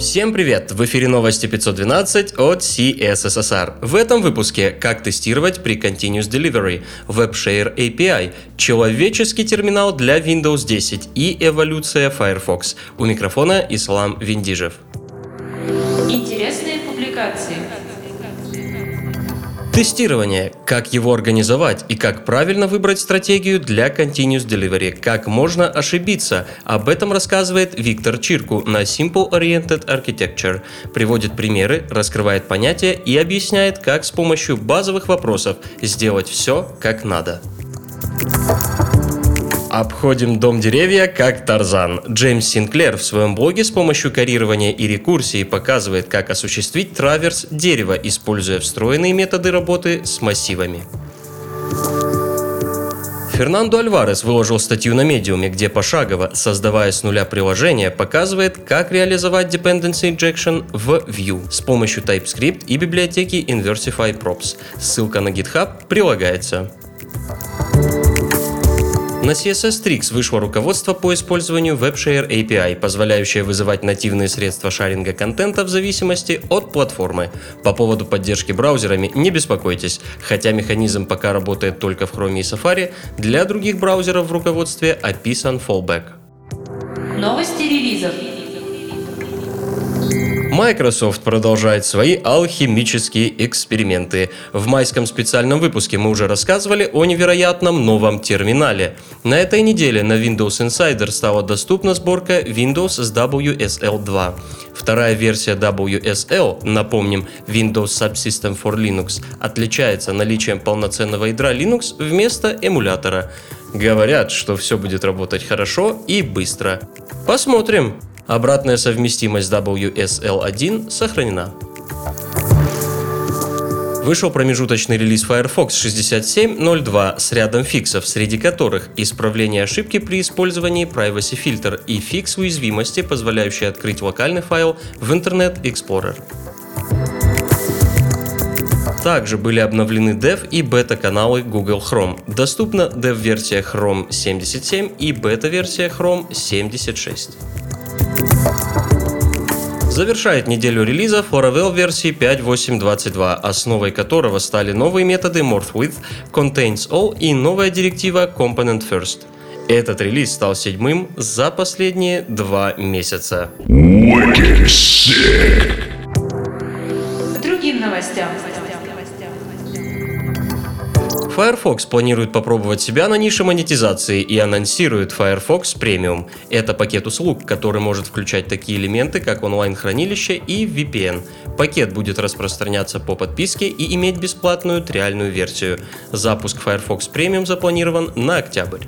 Всем привет! В эфире новости 512 от CSSR. В этом выпуске как тестировать при Continuous Delivery, WebShare API, человеческий терминал для Windows 10 и эволюция Firefox. У микрофона Ислам Виндижев. Интересные публикации. Тестирование. Как его организовать и как правильно выбрать стратегию для Continuous Delivery. Как можно ошибиться. Об этом рассказывает Виктор Чирку на Simple Oriented Architecture. Приводит примеры, раскрывает понятия и объясняет, как с помощью базовых вопросов сделать все как надо. Обходим дом деревья как Тарзан. Джеймс Синклер в своем блоге с помощью карирования и рекурсии показывает, как осуществить траверс дерева, используя встроенные методы работы с массивами. Фернандо Альварес выложил статью на медиуме, где пошагово, создавая с нуля приложение, показывает, как реализовать Dependency Injection в Vue с помощью TypeScript и библиотеки Inversify Props. Ссылка на GitHub прилагается. На CSS Tricks вышло руководство по использованию WebShare API, позволяющее вызывать нативные средства шаринга контента в зависимости от платформы. По поводу поддержки браузерами не беспокойтесь, хотя механизм пока работает только в Chrome и Safari, для других браузеров в руководстве описан fallback. Новости релизов. Microsoft продолжает свои алхимические эксперименты. В майском специальном выпуске мы уже рассказывали о невероятном новом терминале. На этой неделе на Windows Insider стала доступна сборка Windows с WSL2. Вторая версия WSL, напомним, Windows Subsystem for Linux, отличается наличием полноценного ядра Linux вместо эмулятора. Говорят, что все будет работать хорошо и быстро. Посмотрим. Обратная совместимость WSL1 сохранена. Вышел промежуточный релиз Firefox 67.02 с рядом фиксов, среди которых исправление ошибки при использовании Privacy Filter и фикс уязвимости, позволяющий открыть локальный файл в Internet Explorer. Также были обновлены Dev и бета-каналы Google Chrome. Доступна Dev-версия Chrome 77 и бета-версия Chrome 76. Завершает неделю релиза Laravel версии 5.8.22, основой которого стали новые методы MorphWidth, Contains All и новая директива Component First. Этот релиз стал седьмым за последние два месяца. Другим новостям. Firefox планирует попробовать себя на нише монетизации и анонсирует Firefox Premium. Это пакет услуг, который может включать такие элементы, как онлайн-хранилище и VPN. Пакет будет распространяться по подписке и иметь бесплатную триальную версию. Запуск Firefox Premium запланирован на октябрь.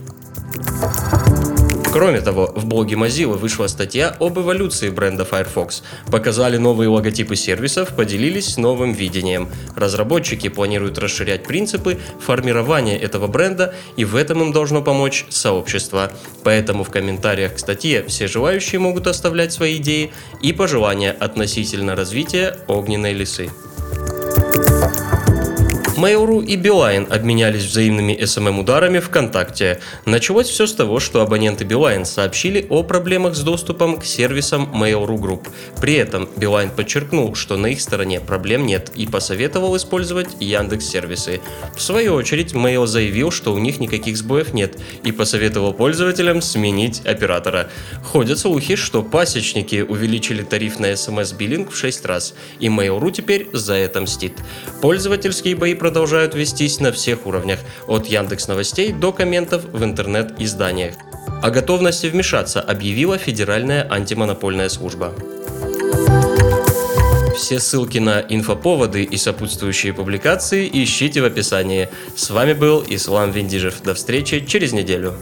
Кроме того, в блоге Mozilla вышла статья об эволюции бренда Firefox. Показали новые логотипы сервисов, поделились новым видением. Разработчики планируют расширять принципы формирования этого бренда, и в этом им должно помочь сообщество. Поэтому в комментариях к статье все желающие могут оставлять свои идеи и пожелания относительно развития огненной лисы. Mail.ru и Beeline обменялись взаимными SMM-ударами ВКонтакте. Началось все с того, что абоненты Beeline сообщили о проблемах с доступом к сервисам Mail.ru Group. При этом Beeline подчеркнул, что на их стороне проблем нет и посоветовал использовать Яндекс сервисы. В свою очередь Mail заявил, что у них никаких сбоев нет и посоветовал пользователям сменить оператора. Ходят слухи, что пасечники увеличили тариф на SMS-биллинг в 6 раз, и Mail.ru теперь за это мстит. Пользовательские бои продолжают вестись на всех уровнях, от Яндекс Новостей до комментов в интернет-изданиях. О готовности вмешаться объявила Федеральная антимонопольная служба. Все ссылки на инфоповоды и сопутствующие публикации ищите в описании. С вами был Ислам Виндижев. До встречи через неделю.